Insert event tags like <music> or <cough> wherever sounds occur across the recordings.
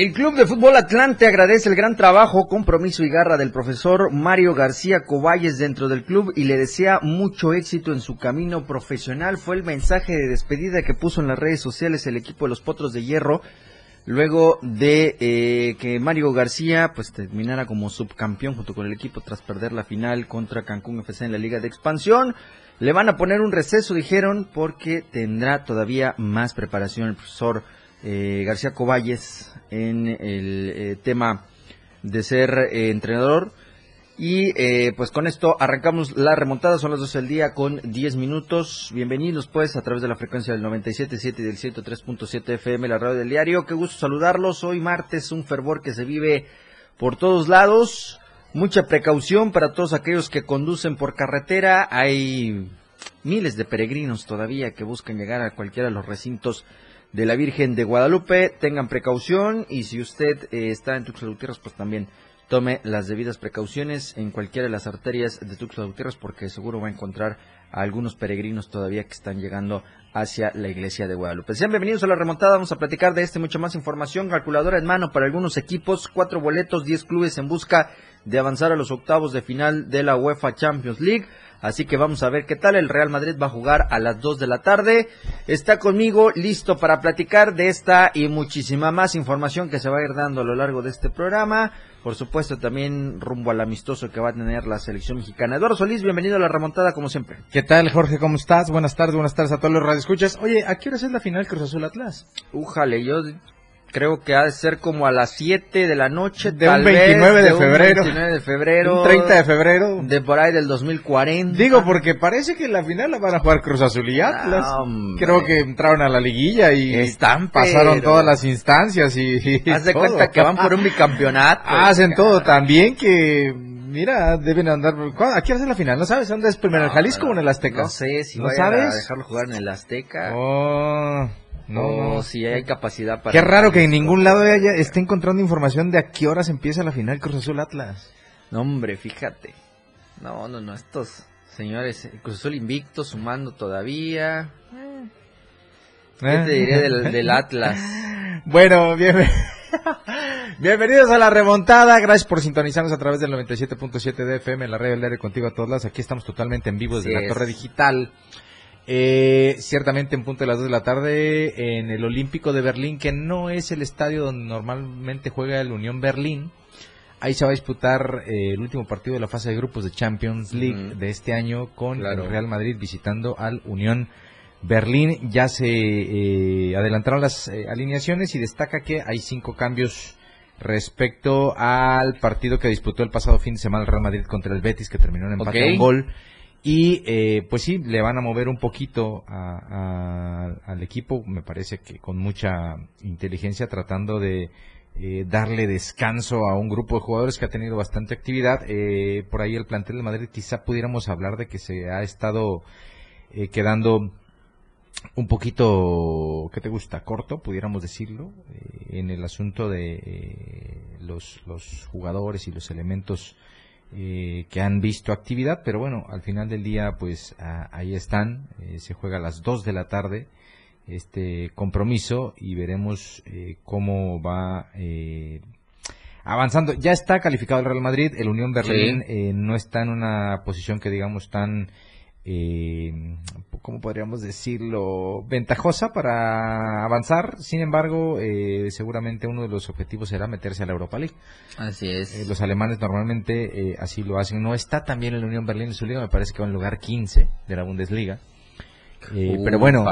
El Club de Fútbol Atlante agradece el gran trabajo, compromiso y garra del profesor Mario García Coballes dentro del club y le desea mucho éxito en su camino profesional. Fue el mensaje de despedida que puso en las redes sociales el equipo de los Potros de Hierro luego de eh, que Mario García pues terminara como subcampeón junto con el equipo tras perder la final contra Cancún FC en la Liga de Expansión. Le van a poner un receso, dijeron, porque tendrá todavía más preparación el profesor eh, García Coballes en el eh, tema de ser eh, entrenador. Y pues con esto arrancamos la remontada, son las 12 del día con 10 minutos. Bienvenidos pues a través de la frecuencia del 97.7 y del 103.7 FM, la radio del diario. Qué gusto saludarlos. Hoy martes, un fervor que se vive por todos lados. Mucha precaución para todos aquellos que conducen por carretera. Hay miles de peregrinos todavía que buscan llegar a cualquiera de los recintos de la Virgen de Guadalupe. Tengan precaución y si usted eh, está en Tuxtla Gutiérrez, pues también tome las debidas precauciones en cualquiera de las arterias de Tuxtla Gutiérrez porque seguro va a encontrar a algunos peregrinos todavía que están llegando hacia la iglesia de Guadalupe. Sean bienvenidos a la remontada, vamos a platicar de este, mucha más información, calculadora en mano para algunos equipos, cuatro boletos, diez clubes en busca de avanzar a los octavos de final de la UEFA Champions League. Así que vamos a ver qué tal. El Real Madrid va a jugar a las 2 de la tarde. Está conmigo listo para platicar de esta y muchísima más información que se va a ir dando a lo largo de este programa. Por supuesto, también rumbo al amistoso que va a tener la selección mexicana. Eduardo Solís, bienvenido a la remontada como siempre. ¿Qué tal, Jorge? ¿Cómo estás? Buenas tardes, buenas tardes a todos los radioescuchas. Oye, ¿a qué hora es la final Cruz Azul Atlas? Újale, yo creo que ha de ser como a las 7 de la noche. De un 29 de, febrero. 29 de febrero. Un 30 de febrero. De por ahí del 2040. Digo, porque parece que la final la van a jugar Cruz Azul y Atlas. creo que entraron a la liguilla y Están, pasaron todas las instancias y, <laughs> Haz de cuenta que van por un bicampeonato. <laughs> Hacen todo también que mira, deben andar. ¿A qué hace la final? ¿No sabes dónde es primero? ¿En Jalisco o en el Azteca? No sé si ¿No sabes? a dejarlo jugar en el Azteca. Oh. No, si hay capacidad para... Qué raro que en ningún lado ella esté encontrando información de a qué horas empieza la final Cruz Azul Atlas. No, hombre, fíjate. No, no, no, estos señores, Cruz Azul invicto, sumando todavía. ¿Qué te diré del, Atlas? <laughs> Bueno, bien, <laughs> bienvenidos a la remontada. Gracias por sintonizarnos a través del 97.7 de FM, la radio del aire contigo a todos lados. Aquí estamos totalmente en vivo desde la torre digital. Eh, ciertamente en punto de las 2 de la tarde en el Olímpico de Berlín, que no es el estadio donde normalmente juega el Unión Berlín. Ahí se va a disputar eh, el último partido de la fase de grupos de Champions League de este año con el Real Madrid visitando al Unión Berlín. Ya se eh, adelantaron las eh, alineaciones y destaca que hay cinco cambios respecto al partido que disputó el pasado fin de semana el Real Madrid contra el Betis, que terminó en empate a un gol. Y eh, pues sí, le van a mover un poquito al equipo, me parece que con mucha inteligencia, tratando de eh, darle descanso a un grupo de jugadores que ha tenido bastante actividad. Eh, por ahí el plantel de Madrid quizá pudiéramos hablar de que se ha estado quedando un poquito, ¿qué te gusta? Corto, pudiéramos decirlo, en el asunto de los, los jugadores y los elementos eh, que han visto actividad, pero bueno, al final del día pues ahí están, eh, se juega a las 2 de la tarde este compromiso y veremos eh, cómo va avanzando. Ya está calificado el Real Madrid, el Unión Berlín no está en una posición que digamos tan eh, ¿cómo podríamos decirlo? Ventajosa para avanzar. Sin embargo, eh, seguramente uno de los objetivos será meterse a la Europa League. Así es. Eh, los alemanes normalmente eh, así lo hacen. No está también en la Unión Berlín en su liga, me parece que va en lugar 15 de la Bundesliga. pero bueno,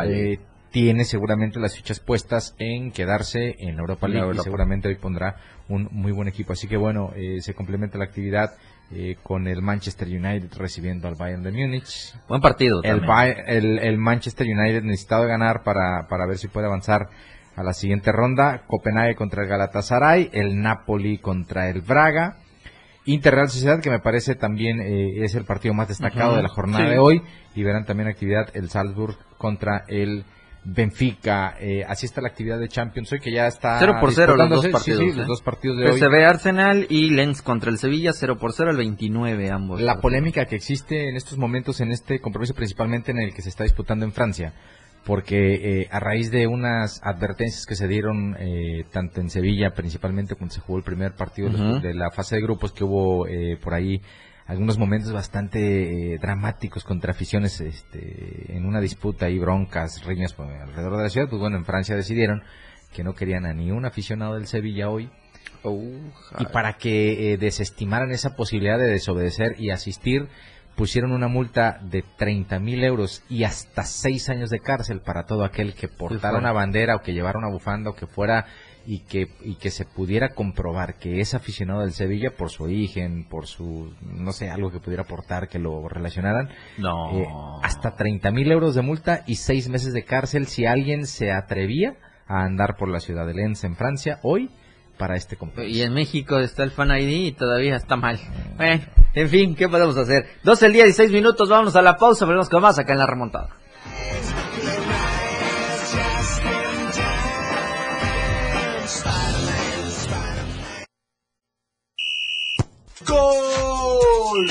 tiene seguramente las fichas puestas en quedarse en la Europa League y seguramente hoy pondrá un muy buen equipo. Así que bueno, se complementa la actividad eh, con el Manchester United recibiendo al Bayern de Múnich. Buen partido. El, el, el, Manchester United necesitado ganar para, para ver si puede avanzar a la siguiente ronda. Copenhague contra el Galatasaray, el Napoli contra el Braga. Interreal Sociedad, que me parece también eh, es el partido más destacado de la jornada de hoy. Y verán también actividad el Salzburg contra el Benfica. Eh, así está la actividad de Champions hoy, que ya está. 0 por 0 los dos partidos. Sí, los ¿eh? dos partidos de PSV Arsenal y Lens contra el Sevilla, 0 por 0 el 29 ambos. La polémica que existe en estos momentos en este compromiso, principalmente en el que se está disputando en Francia, porque eh, a raíz de unas advertencias que se dieron eh, tanto en Sevilla, principalmente cuando se jugó el primer partido de la fase de grupos, que hubo eh, por ahí algunos momentos bastante dramáticos contra aficiones este, en una disputa y broncas, riñas pues, alrededor de la ciudad, pues bueno, en Francia decidieron que no querían a ni un aficionado del Sevilla hoy. Oh, y para que desestimaran esa posibilidad de desobedecer y asistir, pusieron una multa de 30 mil euros y hasta seis años de cárcel para todo aquel que portara una bandera o que llevara una bufanda o que fuera y que, y que se pudiera comprobar que es aficionado del Sevilla por su origen, por su, no sé, algo que pudiera aportar, que lo relacionaran. No. Eh, hasta 30 mil euros de multa y seis meses de cárcel si alguien se atrevía a andar por la ciudad de Lens en Francia hoy para este compromiso. Y en México está el Fan ID y todavía está mal. Bueno, en fin, ¿qué podemos hacer? 12 el día, 16 minutos, vamos a la pausa, veremos qué más acá en la remontada. ¡Gol!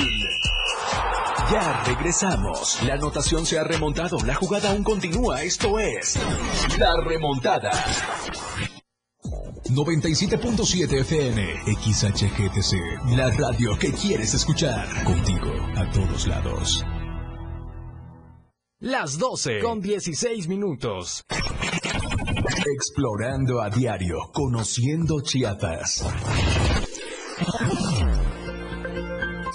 Ya regresamos. La anotación se ha remontado. La jugada aún continúa. Esto es La Remontada. 97.7 FM, XHGTC, la radio que quieres escuchar. Contigo, a todos lados. Las 12 con 16 minutos. Explorando a diario, conociendo Chiapas.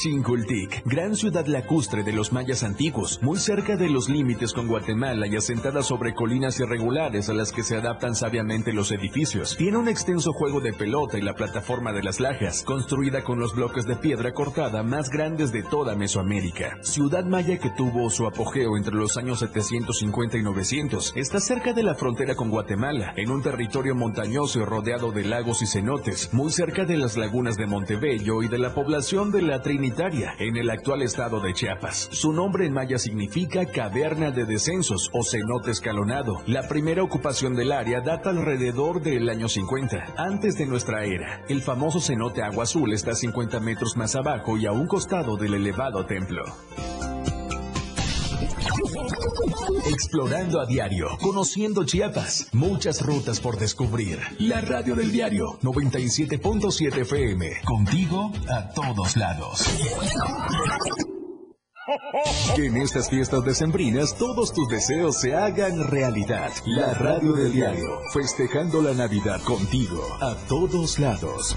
Chincultic, gran ciudad lacustre de los mayas antiguos, muy cerca de los límites con Guatemala y asentada sobre colinas irregulares a las que se adaptan sabiamente los edificios. Tiene un extenso juego de pelota y la plataforma de las lajas, construida con los bloques de piedra cortada más grandes de toda Mesoamérica. Ciudad maya que tuvo su apogeo entre los años 750 y 900, está cerca de la frontera con Guatemala, en un territorio montañoso y rodeado de lagos y cenotes, muy cerca de las lagunas de Montebello y de la población de la Trinidad en el actual estado de Chiapas. Su nombre en maya significa caverna de descensos o cenote escalonado. La primera ocupación del área data alrededor del año 50, antes de nuestra era. El famoso cenote Agua Azul está 50 metros más abajo y a un costado del elevado templo. Explorando a diario, conociendo Chiapas, muchas rutas por descubrir. La radio del diario 97.7 FM, contigo a todos lados. Que en estas fiestas decembrinas todos tus deseos se hagan realidad. La radio del diario, festejando la Navidad contigo a todos lados.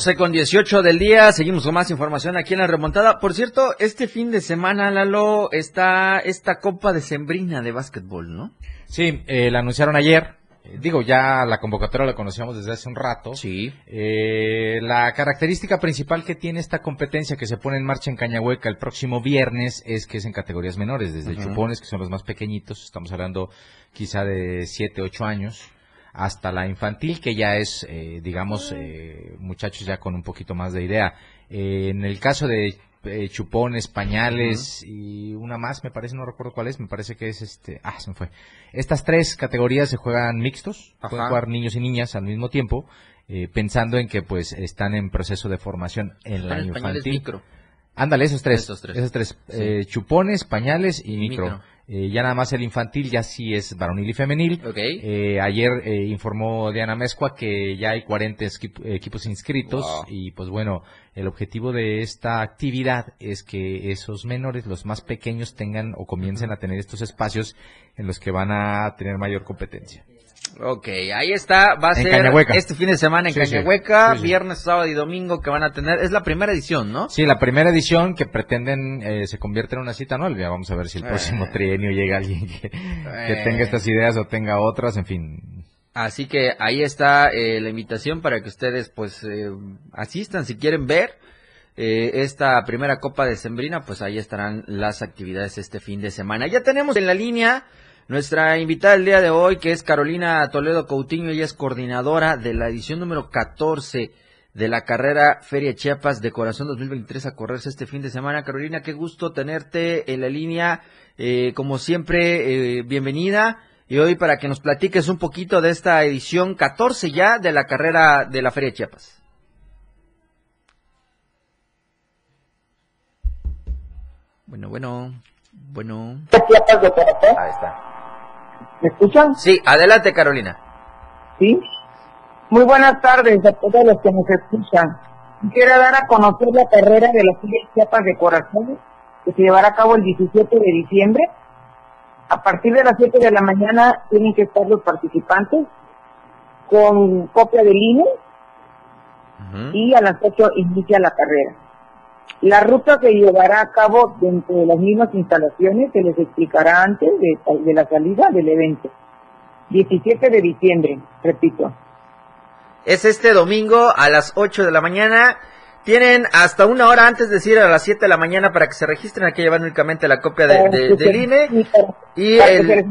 12 con 18 del día, seguimos con más información aquí en la remontada. Por cierto, este fin de semana, Lalo, está esta Copa de Sembrina de básquetbol, ¿no? Sí, eh, la anunciaron ayer. Eh, digo, ya la convocatoria la conocíamos desde hace un rato. Sí. Eh, la característica principal que tiene esta competencia que se pone en marcha en Cañahueca el próximo viernes es que es en categorías menores, desde chupones, que son los más pequeñitos, estamos hablando quizá de 7, 8 años hasta la infantil, que ya es, eh, digamos, eh, muchachos ya con un poquito más de idea. Eh, en el caso de chupones, pañales y una más, me parece, no recuerdo cuál es, me parece que es este, ah, se me fue. Estas tres categorías se juegan mixtos, pueden jugar niños y niñas al mismo tiempo, pensando en que pues están en proceso de formación en la infantil. Ándale, esos tres. Esos tres. Esos tres. chupones, pañales y, micro. Eh, ya nada más el infantil ya sí es varonil y femenil. Eh, ayer eh, informó Diana Mezcua que ya hay 40 equipos inscritos y pues bueno, el objetivo de esta actividad es que esos menores, los más pequeños, tengan o comiencen a tener estos espacios en los que van a tener mayor competencia. Ok, ahí está, va a ser este fin de semana en Cañahueca, viernes, sábado y domingo que van a tener, es la primera edición, ¿no? Sí, la primera edición que pretenden eh, se convierte en una cita anual, ya vamos a ver si el próximo eh. trienio llega alguien que, tenga estas ideas o tenga otras, en fin. Así que ahí está eh, la invitación para que ustedes pues asistan si quieren ver esta primera Copa de Sembrina, pues ahí estarán las actividades este fin de semana. Ya tenemos en la línea nuestra invitada el día de hoy, que es Carolina Toledo Coutinho, ella es coordinadora de la edición número 14 de la carrera Feria Chiapas de Corazón 2023 a correrse este fin de semana. Carolina, qué gusto tenerte en la línea. Eh, como siempre, eh, bienvenida. Y hoy para que nos platiques un poquito de esta edición 14 ya de la carrera de la Feria Chiapas. Bueno, bueno, bueno. Ahí está. ¿Me escuchan? Sí, adelante Carolina. Sí. Muy buenas tardes a todos los que nos escuchan. Quiero dar a conocer la carrera de las Chiapas de Corazón, que se llevará a cabo el 17 de diciembre. A partir de las 7 de la mañana tienen que estar los participantes con copia del INE y a las 8 inicia la carrera. La ruta se llevará a cabo dentro de las mismas instalaciones, se les explicará antes de, la salida del evento. 17 de diciembre, repito. Es este domingo a las 8 de la mañana. Tienen hasta una hora antes de decir a las 7 de la mañana para que se registren. Hay que llevar únicamente la copia de, del INE. Y el,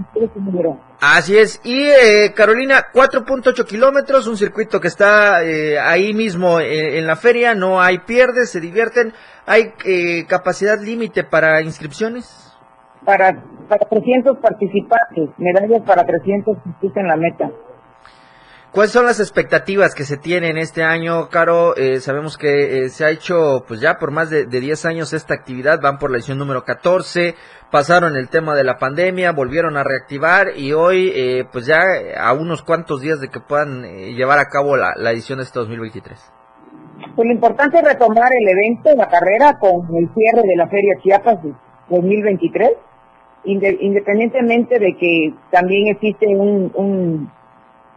así es. Y eh, Carolina, 4.8 kilómetros, un circuito que está eh, ahí mismo eh, en la feria. No hay pierdes, se divierten. ¿Hay eh, capacidad límite para inscripciones? Para, para 300 participantes, medallas para 300 que en la meta. ¿Cuáles son las expectativas que se tienen este año, Caro? Eh, sabemos que eh, se ha hecho, pues ya por más de, de, 10 años esta actividad, van por la edición número 14, pasaron el tema de la pandemia, volvieron a reactivar y hoy, eh, pues ya a unos cuantos días de que puedan llevar a cabo la, edición de este 2023. Pues lo importante es retomar el evento, la carrera, con el cierre de la Feria Chiapas de 2023, independientemente de que también existe un, un,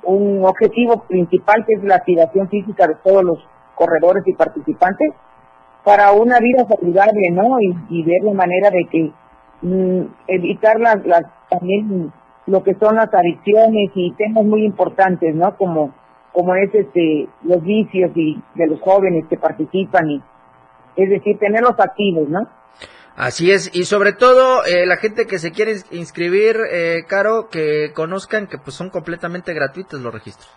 un objetivo principal que es la activación física de todos los corredores y participantes para una vida saludable, ¿no? Y, ver la manera de que mm, evitar las, las también lo que son las adicciones y temas muy importantes, ¿no? Como como es este los vicios y de los jóvenes que participan y es decir tenerlos activos no Así es, y sobre todo eh, la gente que se quiere inscribir, eh, Caro, que conozcan que pues son completamente gratuitos los registros.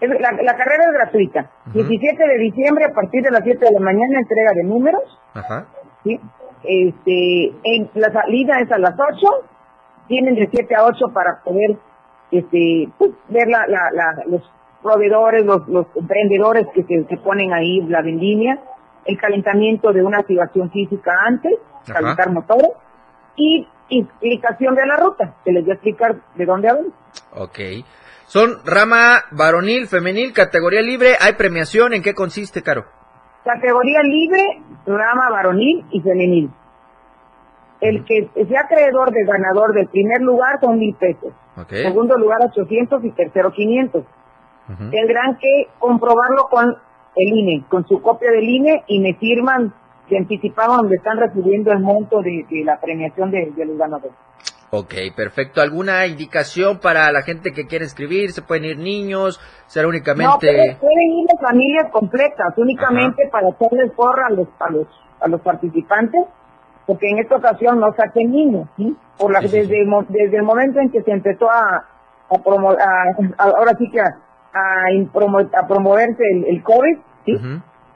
La, carrera es gratuita. 17 de diciembre a partir de las 7 de la mañana entrega de números. Ajá. ¿sí? Este, en, la salida es a las 8. Tienen de 7 a 8 para poder este, pues, ver la, la, los proveedores, los, los emprendedores que se, ponen ahí la vendimia, el calentamiento de una activación física antes, calentar motores, y explicación de la ruta, se les voy a explicar de dónde hablan. Ok. Son rama varonil, femenil, categoría libre, ¿hay premiación? ¿En qué consiste, Caro? Categoría libre, rama varonil y femenil. El que sea acreedor de ganador del primer lugar son mil pesos. Segundo lugar 800 y tercero 500 tendrán que comprobarlo con el INE, con su copia del INE y me firman de anticipado donde están recibiendo el monto de, la premiación de, los ganadores. Ok, perfecto. ¿Alguna indicación para la gente que quiere escribir? ¿Se pueden ir niños? ¿Será únicamente...? No, pueden, ir las familias completas, únicamente para hacerles porra a los, a los, a los participantes, porque en esta ocasión no saquen niños, ¿sí? Por la, desde, desde el momento en que se empezó a, a promover, ahora sí que a, a promoverse el, el COVID, ¿sí?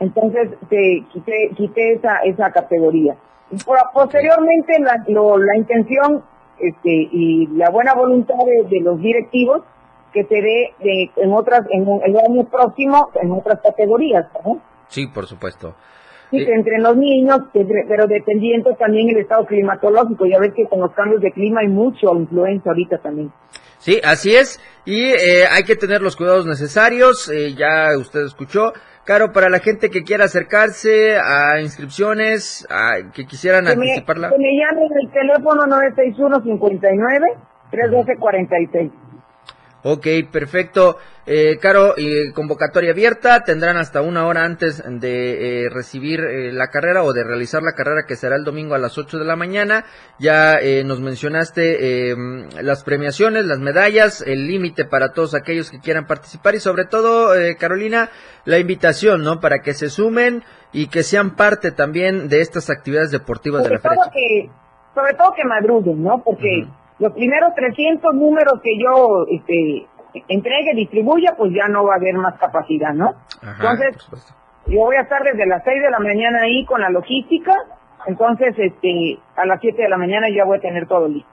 Entonces te quité, quité esa, esa categoría. posteriormente la, la intención este, y la buena voluntad de, los directivos que se dé de, en otras, en el año próximo, en otras categorías, Sí, por supuesto. Sí, entre los niños, pero dependiendo también el estado climatológico. Ya ves que con los cambios de clima hay mucho influencia ahorita también. Sí, así es. Y eh, hay que tener los cuidados necesarios. Eh, ya usted escuchó. Caro, para la gente que quiera acercarse a inscripciones, a, que quisieran anticiparla. Me, que me llamen el teléfono 961 59 312 46. Ok, perfecto. Eh, Caro, convocatoria abierta, tendrán hasta una hora antes de eh, recibir eh, la carrera o de realizar la carrera que será el domingo a las 8 de la mañana. Ya eh, nos mencionaste em, las premiaciones, las medallas, el límite para todos aquellos que quieran participar y sobre todo, Carolina, la invitación, ¿no? Para que se sumen y que sean parte también de estas actividades deportivas de la. Que, sobre todo que madruguen, ¿no? Porque los primeros 300 números que yo este, entregue, distribuya, pues ya no va a haber más capacidad, ¿no? entonces, yo voy a estar desde las 6 de la mañana ahí con la logística, entonces este, a las 7 de la mañana ya voy a tener todo listo.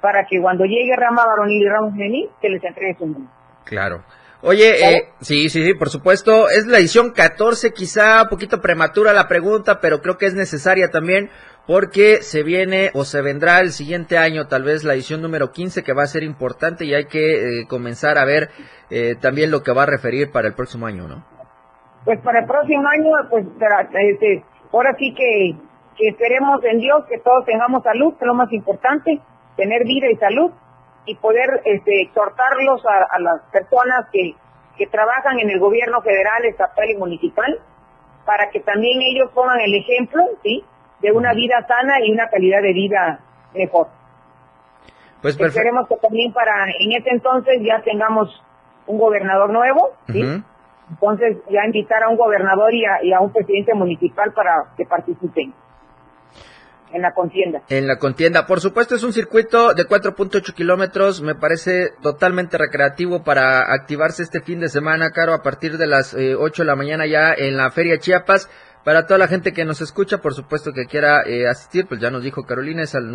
Para que cuando llegue Rama Varonil y Ramos Mení, se les entregue su número. Claro. Oye, eh, sí, sí, sí, por supuesto. Es la edición 14, quizá un poquito prematura la pregunta, pero creo que es necesaria también porque se viene o se vendrá el siguiente año tal vez la edición número 15 que va a ser importante y hay que eh, comenzar a ver eh, también lo que va a referir para el próximo año, ¿no? Pues para el próximo año, pues este, ahora sí que, esperemos en Dios que todos tengamos salud, que es lo más importante, tener vida y salud y poder este, exhortarlos a, las personas que trabajan en el gobierno federal, estatal y municipal para que también ellos pongan el ejemplo, ¿sí? De una vida sana y una calidad de vida mejor. Pues Esperemos que también para en ese entonces ya tengamos un gobernador nuevo, ¿sí? Entonces ya invitar a un gobernador y a, y a un presidente municipal para que participen en la contienda. En la contienda. Por supuesto, es un circuito de 4.8 kilómetros. Me parece totalmente recreativo para activarse este fin de semana, Caro, a partir de las 8 eh, de la mañana ya en la Feria Chiapas. Para toda la gente que nos escucha, por supuesto que quiera eh, asistir, pues ya nos dijo Carolina, es al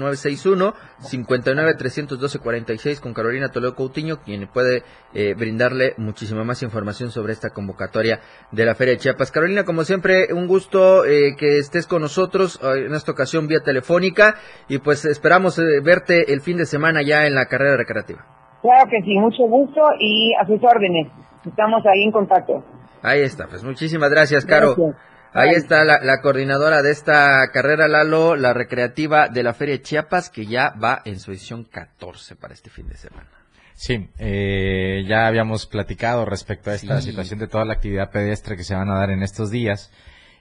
961-59-312-46 con Carolina Toledo Coutinho, quien puede eh, brindarle muchísima más información sobre esta convocatoria de la Feria de Chiapas. Carolina, como siempre, un gusto eh, que estés con nosotros en esta ocasión vía telefónica y pues esperamos verte el fin de semana ya en la carrera recreativa. Claro que sí, mucho gusto y a sus órdenes. Estamos ahí en contacto. Ahí está, pues muchísimas gracias, Caro. Ahí está la, coordinadora de esta carrera, Lalo, la recreativa de la Feria Chiapas, que ya va en su edición 14 para este fin de semana. Sí, eh, ya habíamos platicado respecto a esta situación de toda la actividad pedestre que se van a dar en estos días.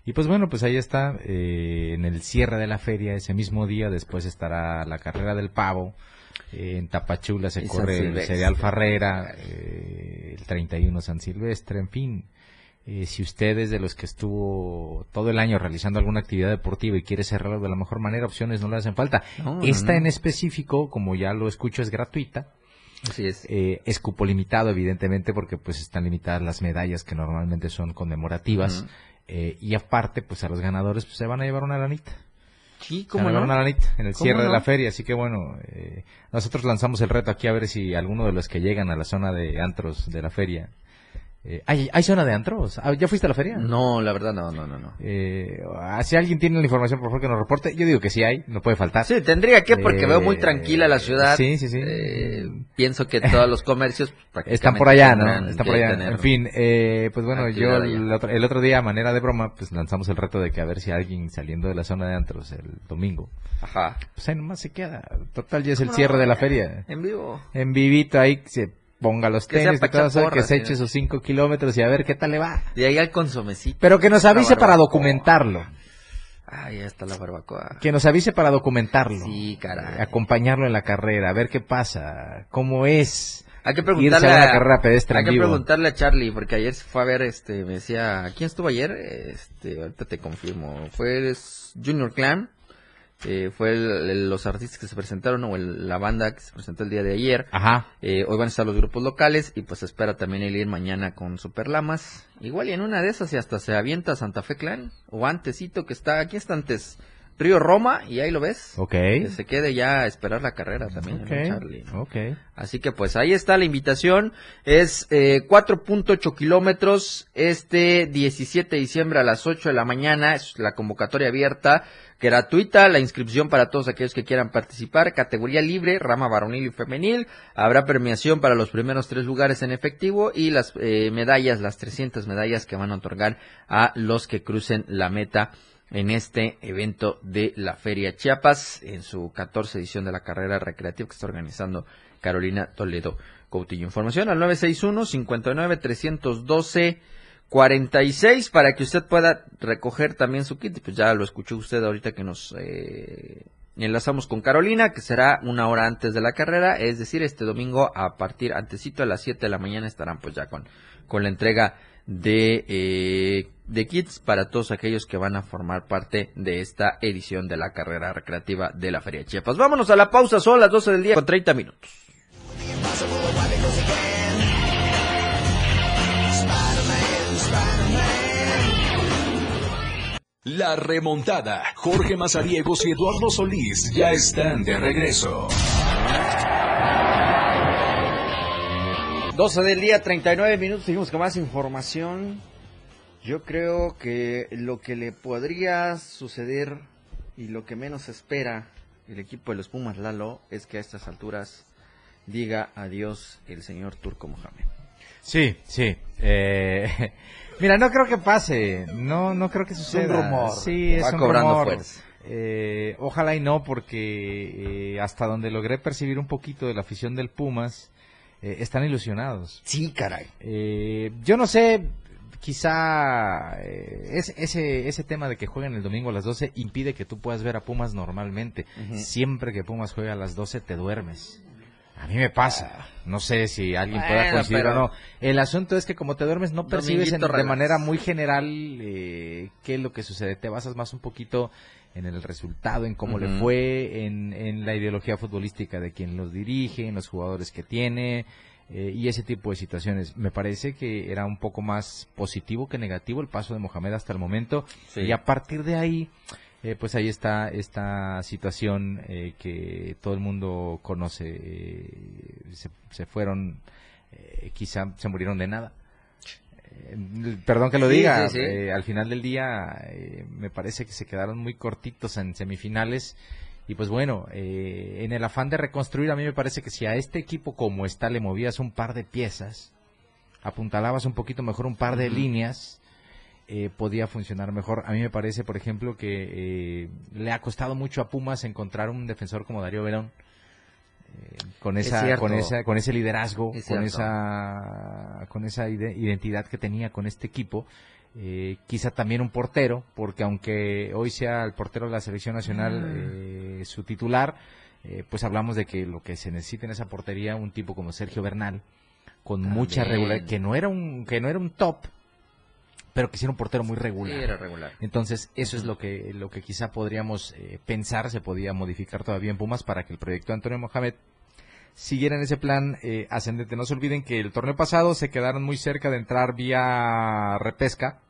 Y pues bueno, pues ahí está, eh, en el cierre de la feria, ese mismo día, después estará la carrera del pavo. Eh, en Tapachula se corre el Cereal Farrera, el 31 San Silvestre, en fin. Eh, si usted es de los que estuvo todo el año realizando alguna actividad deportiva y quiere cerrarlo de la mejor manera, opciones no le hacen falta. Esta en específico, como ya lo escucho, es gratuita. Así es. Eh, es cupo limitado, evidentemente, porque pues están limitadas las medallas que normalmente son conmemorativas. Eh, y aparte, pues a los ganadores pues, se van a llevar una lanita. Sí, como no? una lanita en el cierre de la feria. Así que bueno, nosotros lanzamos el reto aquí a ver si alguno de los que llegan a la zona de antros de la feria eh, ¿hay, ¿Hay zona de antros? Ah, ¿Ya fuiste a la feria? No, la verdad no, no, no. no. Eh, si alguien tiene la información, por favor que nos reporte. Yo digo que sí hay, no puede faltar. Sí, tendría que porque veo muy tranquila la ciudad. Sí, sí, sí. Eh, pienso que todos los comercios <laughs> están por allá, ¿no? Están por allá. En fin, eh, pues bueno, yo el otro, el otro, día, a manera de broma, pues lanzamos el reto de que a ver si alguien saliendo de la zona de antros el domingo. Ajá. Pues ahí nomás se queda. Total, ya es el cierre de la feria. En vivo. En vivito ahí se ponga los tenis y todo eso, que se eche sus cinco kilómetros y a ver qué tal le va. De ahí al consomecito. Pero que nos avise para documentarlo. Ahí está la barbacoa. Que nos avise para documentarlo. Sí, caray. Acompañarlo en la carrera, a ver qué pasa, cómo es. Hay que preguntarle a, la carrera pedestre Hay que preguntarle a Charlie, porque ayer se fue a ver, este, me decía, ¿quién estuvo ayer? Este, ahorita te confirmo. Fue Junior Clan eh, fue los artistas que se presentaron o la banda que se presentó el día de ayer. Ajá. Eh, hoy van a estar los grupos locales y pues espera también el ir mañana con Superlamas. Igual y en una de esas y hasta se avienta Santa Fe Clan o antesito que está, aquí está antes Río Roma y ahí lo ves. Ok. Que se quede ya a esperar la carrera también, Ok, Charlie. ok. Así que pues ahí está la invitación. Es eh, 4.8 kilómetros. Este 17 de diciembre a las 8 de la mañana. Es la convocatoria abierta. Gratuita, la inscripción para todos aquellos que quieran participar, categoría libre, rama varonil y femenil, habrá premiación para los primeros tres lugares en efectivo y las eh, medallas, las 300 medallas que van a otorgar a los que crucen la meta en este evento de la Feria Chiapas, en su 14 edición de la carrera recreativa que está organizando Carolina Toledo Coutillo. Información al 961 59 312 46 para que usted pueda recoger también su kit. Pues ya lo escuchó usted ahorita que nos eh, enlazamos con Carolina, que será una hora antes de la carrera, es decir, este domingo a partir antesito a las 7 de la mañana estarán pues ya con, con la entrega de, eh, de kits para todos aquellos que van a formar parte de esta edición de la carrera recreativa de la Feria Chiapas. Vámonos a la pausa, son las 12 del día con 30 minutos. La remontada. Jorge Mazariegos y Eduardo Solís ya están de regreso. 12 del día, 39 minutos, seguimos con más información. Yo creo que lo que le podría suceder y lo que menos espera el equipo de los Pumas Lalo es que a estas alturas diga adiós el señor Turco Mohamed. Sí, sí. Eh, <laughs> mira, no creo que pase. No, no creo que suceda. rumor. Sí, es Va un cobrando rumor. fuerza. Eh, ojalá y no, porque eh, hasta donde logré percibir un poquito de la afición del Pumas, eh, están ilusionados. Sí, caray. Eh, yo no sé, quizá eh, es- ese, ese tema de que jueguen el domingo a las 12 impide que tú puedas ver a Pumas normalmente. Siempre que Pumas juega a las 12 te duermes. A mí me pasa. No sé si alguien pueda coincidir pero- o no. El asunto es que como te duermes no percibes en- de manera muy general eh, qué es lo que sucede. Te basas más un poquito en el resultado, en cómo le fue, en, en la ideología futbolística de quien los dirige, en los jugadores que tiene eh, y ese tipo de situaciones. Me parece que era un poco más positivo que negativo el paso de Mohamed hasta el momento Sí. y a partir de ahí eh, pues ahí está esta situación eh, que todo el mundo conoce. eh, se, se fueron, eh, quizá se murieron de nada. Eh, perdón que lo Sí, diga, sí, sí. eh, al final del día me parece que se quedaron muy cortitos en semifinales. Y pues bueno, eh, en el afán de reconstruir, a mí me parece que si a este equipo como está le movías un par de piezas, apuntalabas un poquito mejor un par de líneas, eh, podía funcionar mejor. A mí me parece, por ejemplo, que eh, le ha costado mucho a Pumas encontrar un defensor como Darío Verón. eh, con Es esa, con esa, con ese liderazgo, Es con esa, con esa ide- identidad que tenía con este equipo, eh, quizá también un portero, porque aunque hoy sea el portero de la selección nacional eh, su titular, pues hablamos de que lo que se necesita en esa portería un tipo como Sergio Bernal, con mucha También. regularidad, que no era un, que no era un top, pero que sí era un portero muy Sí, regular. era regular. Entonces, eso es lo que, lo que quizá podríamos eh, pensar, se podía modificar todavía en Pumas para que el proyecto de Antonio Mohamed siguiera en ese plan eh, ascendente. No se olviden que el torneo pasado se quedaron muy cerca de entrar vía repesca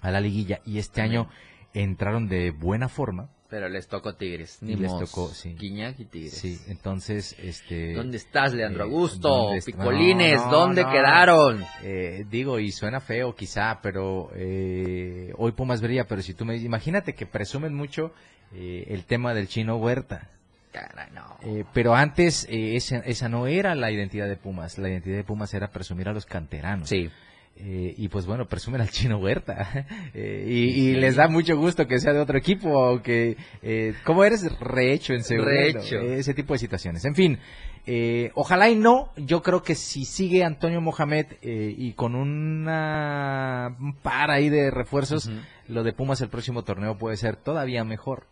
a la liguilla y este año entraron de buena forma. Pero les tocó Tigres. Ni les tocó, sí. Guiñac y Tigres. Sí, entonces, este... ¿Dónde estás, Leandro eh, Augusto? ¿dónde est- Picolines, No, no, ¿dónde no. quedaron? Eh, digo, y suena feo quizá, pero eh, hoy Pumas vería, pero si tú me dices, imagínate que presumen mucho eh, el tema del chino Huerta. Caray, no. Eh, pero antes eh, esa, esa no era la identidad de Pumas, la identidad de Pumas era presumir a los canteranos. Sí. Eh, y pues bueno, presumen al chino Huerta. <laughs> Eh, y, y les da mucho gusto que sea de otro equipo, o que, eh, ¿cómo eres? Rehecho en segundo. Rehecho. Eh, ese tipo de situaciones. En fin, eh, ojalá y no. Yo creo que si sigue Antonio Mohamed eh, y con una un par ahí de refuerzos, lo de Pumas el próximo torneo puede ser todavía mejor.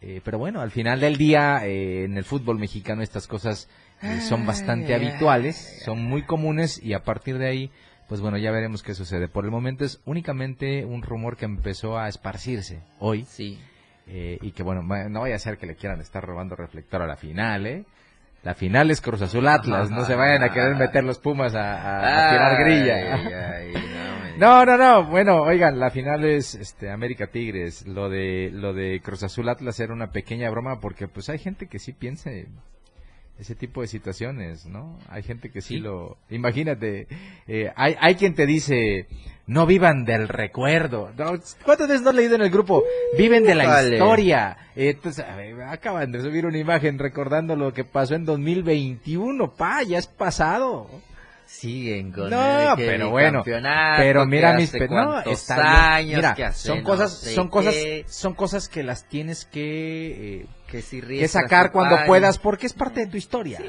Pero bueno, al final del día, en el fútbol mexicano estas cosas son bastante habituales, son muy comunes y a partir de ahí, pues bueno, ya veremos qué sucede. Por el momento es únicamente un rumor que empezó a esparcirse hoy Sí. eh, y que bueno, no vaya a ser que le quieran estar robando reflector a la final, ¿eh? La final es Cruz Azul Atlas, no se vayan a querer meter los Pumas a, a- a tirar grilla. Ay, ay, <laughs> No, no, no. Bueno, oigan, la final es este América Tigres. Lo de lo de Cruz Azul Atlas era una pequeña broma porque pues hay gente que sí piensa ese tipo de situaciones, ¿no? Hay gente que sí, lo... Imagínate, eh, hay, hay quien te dice, no vivan del recuerdo. ¿Cuántas veces no has leído en el grupo? Viven de la historia. Entonces, acaban de subir una imagen recordando lo que pasó en 2021, pa, ya es pasado siguen con no, pero bueno, pero mira mis no, está años mira, son cosas, son cosas, son cosas que las tienes que, eh, que, sacar cuando puedas porque es parte de tu historia.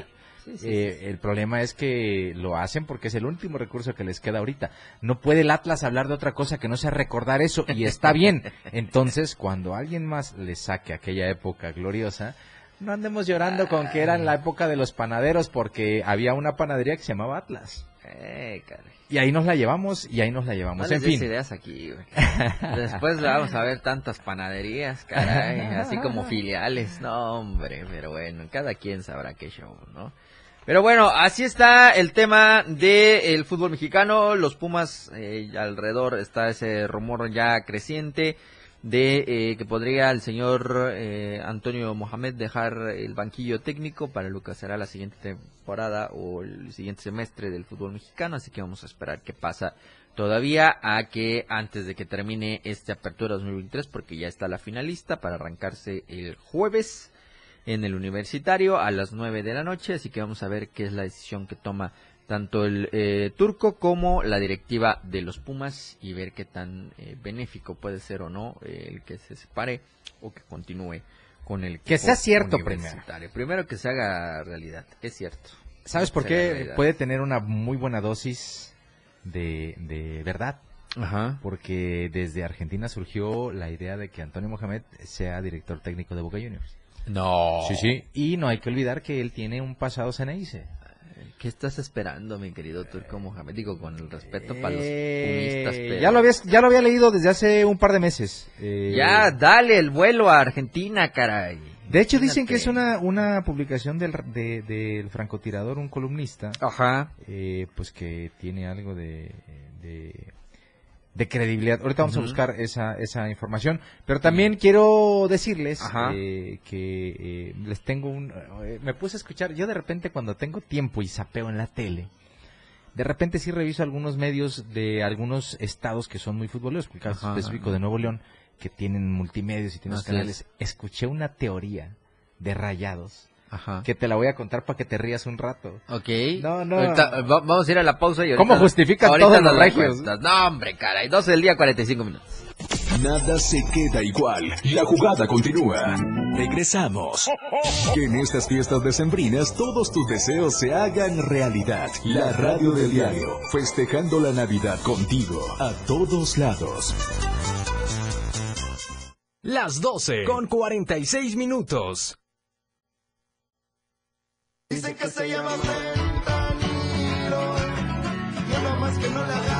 Eh, el problema es que lo hacen porque es el último recurso que les queda ahorita. No puede el Atlas hablar de otra cosa que no sea recordar eso y está <laughs> bien. Entonces, cuando alguien más le saque aquella época gloriosa, no andemos llorando con que era en la época de los panaderos porque había una panadería que se llamaba Atlas. Eh, y ahí nos la llevamos y ahí nos la llevamos. en fin. ideas aquí, <laughs> Después vamos a ver tantas panaderías, caray, así como filiales. No, hombre, pero bueno, cada quien sabrá qué show, ¿no? Pero bueno, así está el tema del fútbol mexicano. Los Pumas, eh, alrededor está ese rumor ya creciente de eh, que podría el señor eh, Antonio Mohamed dejar el banquillo técnico para lo que será la siguiente temporada o el siguiente semestre del fútbol mexicano, así que vamos a esperar qué pasa todavía a que antes de que termine esta apertura 2023 porque ya está la finalista para arrancarse el jueves en el universitario a las 9 de la noche, así que vamos a ver qué es la decisión que toma tanto el eh, turco como la directiva de los Pumas y ver qué tan eh, benéfico puede ser o no eh, el que se separe o que continúe con el que sea cierto primero primero que se haga realidad es cierto sabes por qué puede tener una muy buena dosis de, de verdad Ajá. porque desde Argentina surgió la idea de que Antonio Mohamed sea director técnico de Boca Juniors no. Sí, sí. Y no hay que olvidar que él tiene un pasado Ceneice. ¿Qué estás esperando, mi querido Turco Mohamed? Digo, con el respeto para los eh, pumistas, Ya lo, había, ya lo había leído desde hace un par de meses. Eh, ya, dale el vuelo a Argentina, caray. De hecho, dicen que es una, una publicación del, del francotirador, un columnista. Ajá. Eh, pues que tiene algo de de credibilidad. Ahorita vamos a buscar esa, esa información, pero también quiero decirles eh, que eh, les tengo un... Eh, me puse a escuchar, yo de repente cuando tengo tiempo y sapeo en la tele, de repente sí reviso algunos medios de algunos estados que son muy futboleros, el caso específico de Nuevo León, que tienen multimedios y tienen canales. Escuché una teoría de rayados Ajá. que te la voy a contar para que te rías un rato. Ok. No, no. vamos a ir a la pausa y ahorita, ¿Cómo justificas todos los regios? No, hombre, caray. 12 del día, 45 minutos. Nada se queda igual. La jugada continúa. Regresamos. <laughs> Que en estas fiestas decembrinas todos tus deseos se hagan realidad. La radio del diario. Festejando la Navidad contigo. A todos lados. Las 12 con 46 minutos. Dice que se llama fentanilo, yo nomás que no le agarro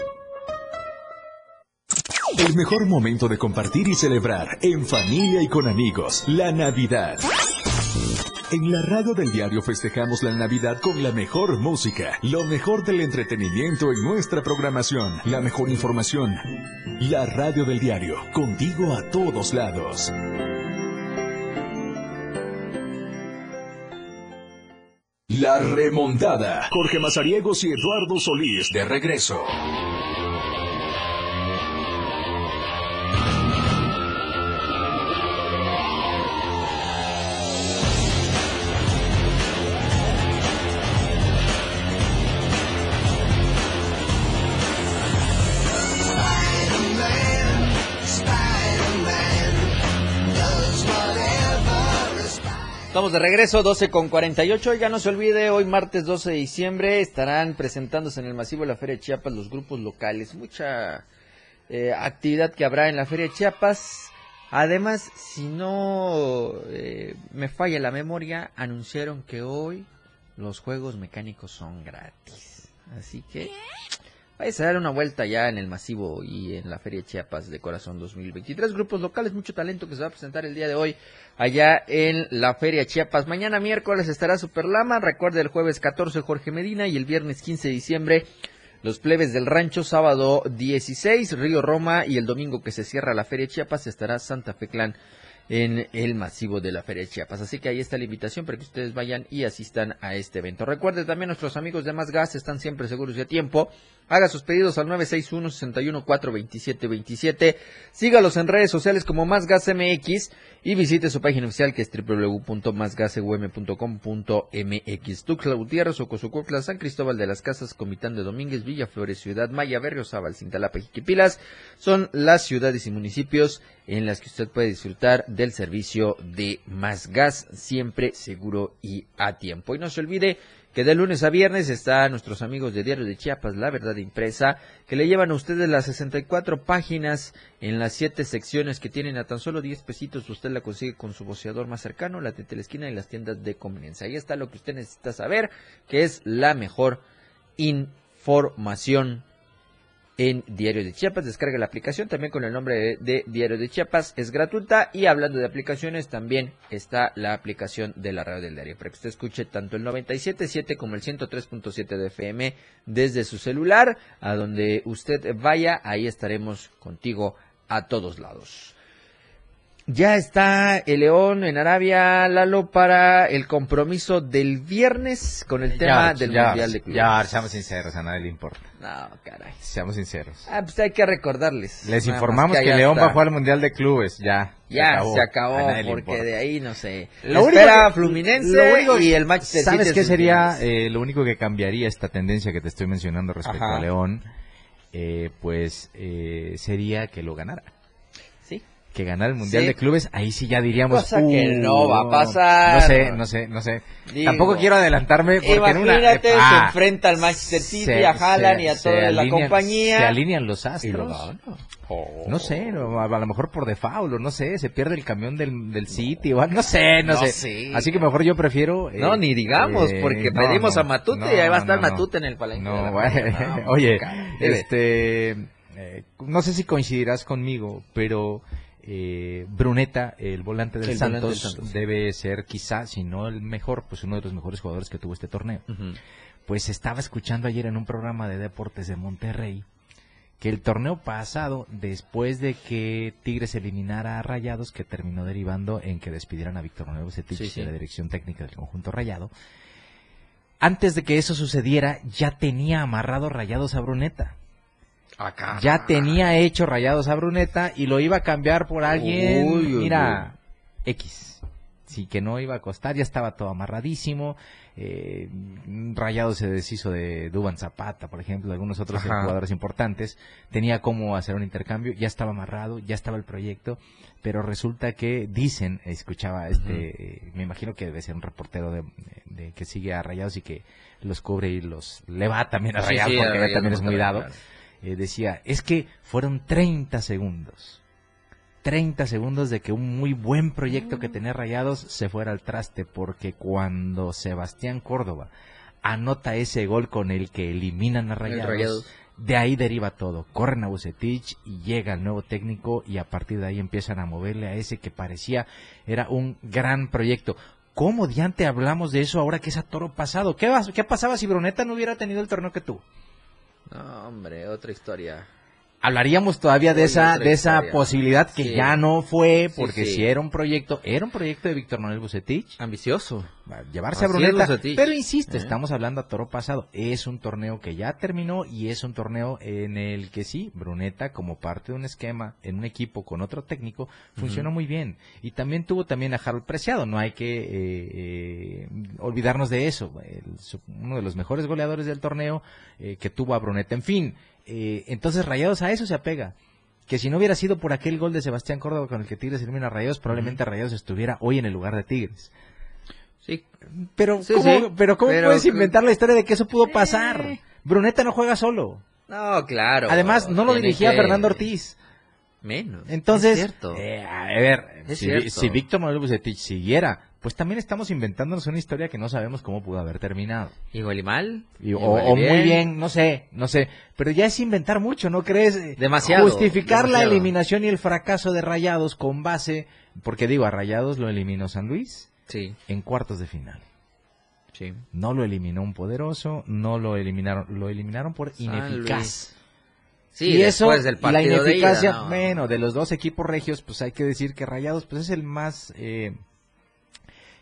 El mejor momento de compartir y celebrar en familia y con amigos, la Navidad. En la radio del diario festejamos la Navidad con la mejor música, lo mejor del entretenimiento en nuestra programación, la mejor información. La radio del diario, contigo a todos lados. La remontada. Jorge Mazariegos y Eduardo Solís de regreso. Estamos de regreso, 12 con 48. Ya no se olvide, hoy martes 12 de diciembre estarán presentándose en el masivo de la Feria de Chiapas los grupos locales. Mucha eh, actividad que habrá en la Feria de Chiapas. Además, si no eh, me falla la memoria, anunciaron que hoy los juegos mecánicos son gratis. Así que vais a dar una vuelta ya en el masivo y en la Feria Chiapas de Corazón 2023. Grupos locales, mucho talento que se va a presentar el día de hoy allá en la Feria Chiapas. Mañana miércoles estará Superlama. Recuerde el jueves 14 Jorge Medina y el viernes 15 de diciembre los plebes del rancho, sábado 16 Río Roma y el domingo que se cierra la Feria Chiapas estará Santa Fe Clan en el masivo de la Feria Chiapas. Así que ahí está la invitación para que ustedes vayan y asistan a este evento. Recuerde también nuestros amigos de Más Gas están siempre seguros y a tiempo. Haga sus pedidos al 961-61-427-27. Sígalos en redes sociales como Más Gas MX y visite su página oficial que es www.másgasum.com.mx. Tuxla Gutiérrez, Ocosucocla, San Cristóbal de las Casas, Comitán de Domínguez, Villa Flores, Ciudad Maya, Berriozábal, Cintalapa y Jiquipilas son las ciudades y municipios en las que usted puede disfrutar del servicio de Más Gas, siempre seguro y a tiempo. Y no se olvide que de lunes a viernes están nuestros amigos de Diario de Chiapas, La Verdad Impresa, que le llevan a ustedes las 64 páginas en las 7 secciones que tienen a tan solo 10 pesitos. Usted la consigue con su boceador más cercano, la de la esquina y las tiendas de conveniencia. Ahí está lo que usted necesita saber, que es la mejor información en Diario de Chiapas. Descarga la aplicación también con el nombre de, Diario de Chiapas. Es gratuita y hablando de aplicaciones también está la aplicación de la radio del diario para que usted escuche tanto el 97.7 como el 103.7 de FM desde su celular. A donde usted vaya, ahí estaremos contigo a todos lados. Ya está el León en Arabia, Lalo, para el compromiso del viernes con el tema del Mundial de Clubes. Ya, seamos sinceros, a nadie le importa. No, caray. Seamos sinceros. Ah, pues hay que recordarles. Les informamos que, León va a jugar al Mundial de Clubes, ya. Ya, se acabó, porque de ahí, no sé. Lo espera Fluminense y el Manchester ¿Sabes qué sería eh, lo único que cambiaría esta tendencia que te estoy mencionando respecto a León? Eh, pues eh, sería que lo ganara que ganar el Mundial de Clubes, ahí sí ya diríamos... Cosa que no va a pasar. No sé, no sé, no sé. Tampoco quiero adelantarme porque en una... se ah, enfrenta al Manchester City, a Haaland y a toda la compañía. Se alinean los astros. Oh. No sé, a lo mejor por default, no sé, se pierde el camión del, del City, o, no sé, no, sé. Así que mejor yo prefiero... no, ni digamos, eh, porque pedimos a Matute y ahí va a estar Matute en el palenque. No, <laughs> oye, este... Eh, no sé si coincidirás conmigo, pero eh, Bruneta, el volante del, Santos, debe ser quizá, si no el mejor, pues uno de los mejores jugadores que tuvo este torneo. Pues estaba escuchando ayer en un programa de deportes de Monterrey que el torneo pasado, después de que Tigres eliminara a Rayados, que terminó derivando en que despidieran a Víctor Nuevo Cetich de la dirección técnica del conjunto Rayado, antes de que eso sucediera, ya tenía amarrado Rayados a Bruneta. Ya tenía hecho rayados a Bruneta y lo iba a cambiar por alguien, mira, X. Sí, que no iba a costar, ya estaba todo amarradísimo. Eh, Rayado se deshizo de Duban Zapata, por ejemplo, de algunos otros jugadores importantes. Tenía cómo hacer un intercambio, ya estaba amarrado, ya estaba el proyecto, pero resulta que dicen, escuchaba este, me imagino que debe ser un reportero de, que sigue a Rayados y que los cubre y los le va también a Rayados, porque también es muy dado. Eh, decía, es que fueron 30 segundos. 30 segundos de que un muy buen proyecto que tenía Rayados se fuera al traste, porque cuando Sebastián Córdoba anota ese gol con el que eliminan a Rayados, de ahí deriva todo. Corren a Bucetich y llega el nuevo técnico y a partir de ahí empiezan a moverle a ese que parecía era un gran proyecto. ¿Cómo diante hablamos de eso ahora que es a toro pasado? ¿Qué, ¿Qué pasaba si Bruneta no hubiera tenido el torneo que tuvo? No, hombre, otra historia hablaríamos todavía de esa de esa posibilidad que ya no fue porque si era un proyecto era un proyecto de Víctor Manuel Bucetich. Ambicioso. Llevarse a Bruneta. Pero insiste ¿Eh? estamos hablando a toro pasado. Es un torneo que ya terminó y es un torneo en el que sí Bruneta como parte de un esquema en un equipo con otro técnico funcionó muy bien. Y también tuvo también a Harold Preciado. No hay que eh, eh, olvidarnos de eso. Uno de los mejores goleadores del torneo que tuvo a Bruneta. En fin eh, entonces Rayados a eso se apega. Que si no hubiera sido por aquel gol de Sebastián Córdoba con el que Tigres elimina a Rayados, probablemente Rayados estuviera hoy en el lugar de Tigres. Sí. Pero, Sí, ¿cómo, sí. pero ¿cómo Pero- puedes inventar la historia de que eso pudo pasar? Eh. Bruneta no juega solo. No, claro. Además, no lo dirigía que- Fernando Ortiz. Menos. Entonces, Es cierto. eh, a ver, si Víctor Manuel Bucetich siguiera, pues también estamos inventándonos una historia que no sabemos cómo pudo haber terminado. Igual y mal. Y- o igual y o muy bien, no sé, no sé. Pero ya es inventar mucho, ¿no crees? Eh, Demasiado, Justificar la eliminación y el fracaso de Rayados con base, porque digo, a Rayados lo eliminó San Luis Sí, en cuartos de final. sí. No lo eliminó un poderoso, no lo eliminaron, lo eliminaron por San ineficaz. Luis. Sí, y eso, del la partido de ida, ineficacia, no. bueno, de los dos equipos regios, pues hay que decir que Rayados, pues es el más, eh,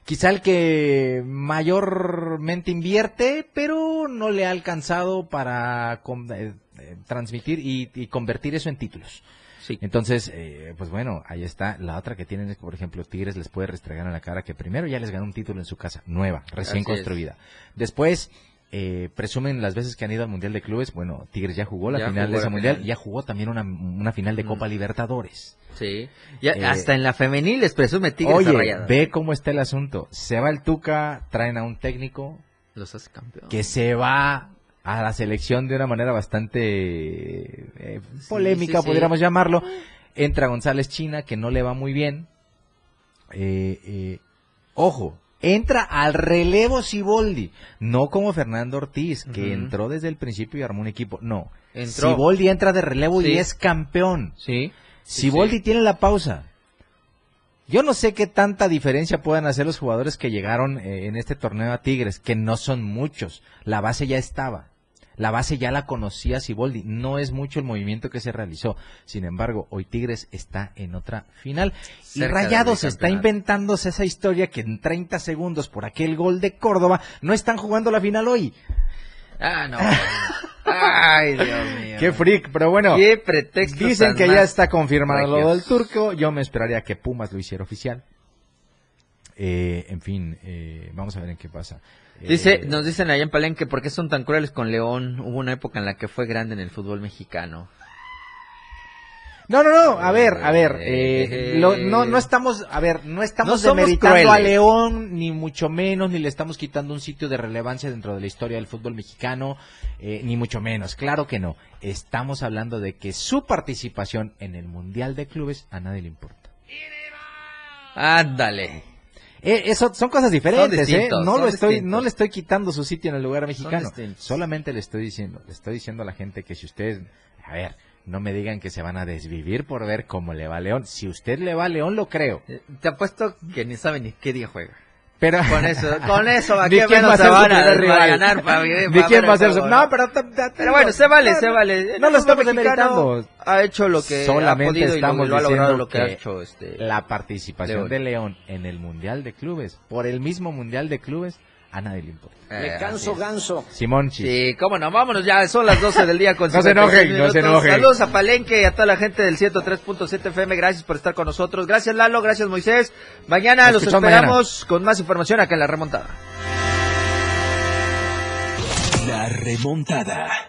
quizá el que mayormente invierte, pero no le ha alcanzado para eh, eh, transmitir y, y convertir eso en títulos. Sí. Entonces, eh, pues bueno, ahí está. La otra que tienen es que, por ejemplo, Tigres les puede restregar en la cara que primero ya les ganó un título en su casa, nueva, recién Así es. construida. Después, eh, presumen las veces que han ido al Mundial de Clubes. Bueno, Tigres ya jugó la Ya final jugó de ese Mundial, final. ya jugó también una, una final de Mm. Copa Libertadores. Sí. Ya, Eh, hasta en la femenil les presume Tigres Oye, Rayadas. ve cómo está el asunto. Se va el Tuca, traen a un técnico Los hace campeón. que se va a la selección de una manera bastante eh, polémica, sí, sí. pudiéramos llamarlo. Entra González China, que no le va muy bien. Eh, ojo, entra al relevo Siboldi, no como Fernando Ortiz, que entró desde el principio y armó un equipo. No. Siboldi entra de relevo y es campeón. Sí. Sí, Siboldi sí. tiene la pausa. Yo no sé qué tanta diferencia puedan hacer los jugadores que llegaron eh, en este torneo a Tigres, que no son muchos. La base ya estaba. La base ya la conocía Siboldi. No es mucho el movimiento que se realizó. Sin embargo, hoy Tigres está en otra final. y Cerca Rayados está inventándose esa historia que en 30 segundos por aquel gol de Córdoba no están jugando la final hoy. Ah, no. Ay, Dios <laughs> mío. Qué freak, pero bueno. Qué pretexto. Dicen que ya está confirmado lo regios. del turco. Yo me esperaría que Pumas lo hiciera oficial. Eh, en fin, eh, vamos a ver en qué pasa. Dice, Eh, nos dicen allá en Palenque, ¿por qué son tan crueles con León? Hubo una época en la que fue grande en el fútbol mexicano. No, no, no. A ver, a ver. eh, Eh, lo- no, no estamos, a ver, no estamos No somos demeritando a. León, ni mucho menos, ni le estamos quitando un sitio de relevancia dentro de la historia del fútbol mexicano, eh, ni mucho menos. Claro que no. Estamos hablando de que su participación en el Mundial de Clubes a nadie le importa. Ándale. Eh, eso son cosas diferentes, Son ¿eh? No lo estoy, distintos. no le estoy quitando su sitio en el lugar mexicano. Solamente le estoy diciendo, le estoy diciendo a la gente que si ustedes, a ver, no me digan que se van a desvivir por ver cómo le va a León. Si usted le va a León, lo creo. Eh, Te apuesto que ni sabe ni qué día juega. Pero <laughs> Con eso, con eso, ¿a qué menos se van a, ganar? Pa <laughs> quién va a ser su... No, pero... Pero bueno, se vale, se vale. No lo estamos demeritando. Ha hecho lo que Solamente ha podido y lo, estamos ha logrado lo que, ha hecho este. La participación de León en el Mundial de Clubes, por el mismo Mundial de Clubes, a nadie le importa. eh, así es. ganso. Simón Chis. Sí, cómo no, vámonos ya, son las 12 del día con No se 56 enojen, no se enojen. Saludos a Palenque y a toda la gente del 103.7 FM, gracias por estar con nosotros. Gracias Lalo, gracias Moisés. Mañana Nos los esperamos con más información acá en La Remontada. La remontada.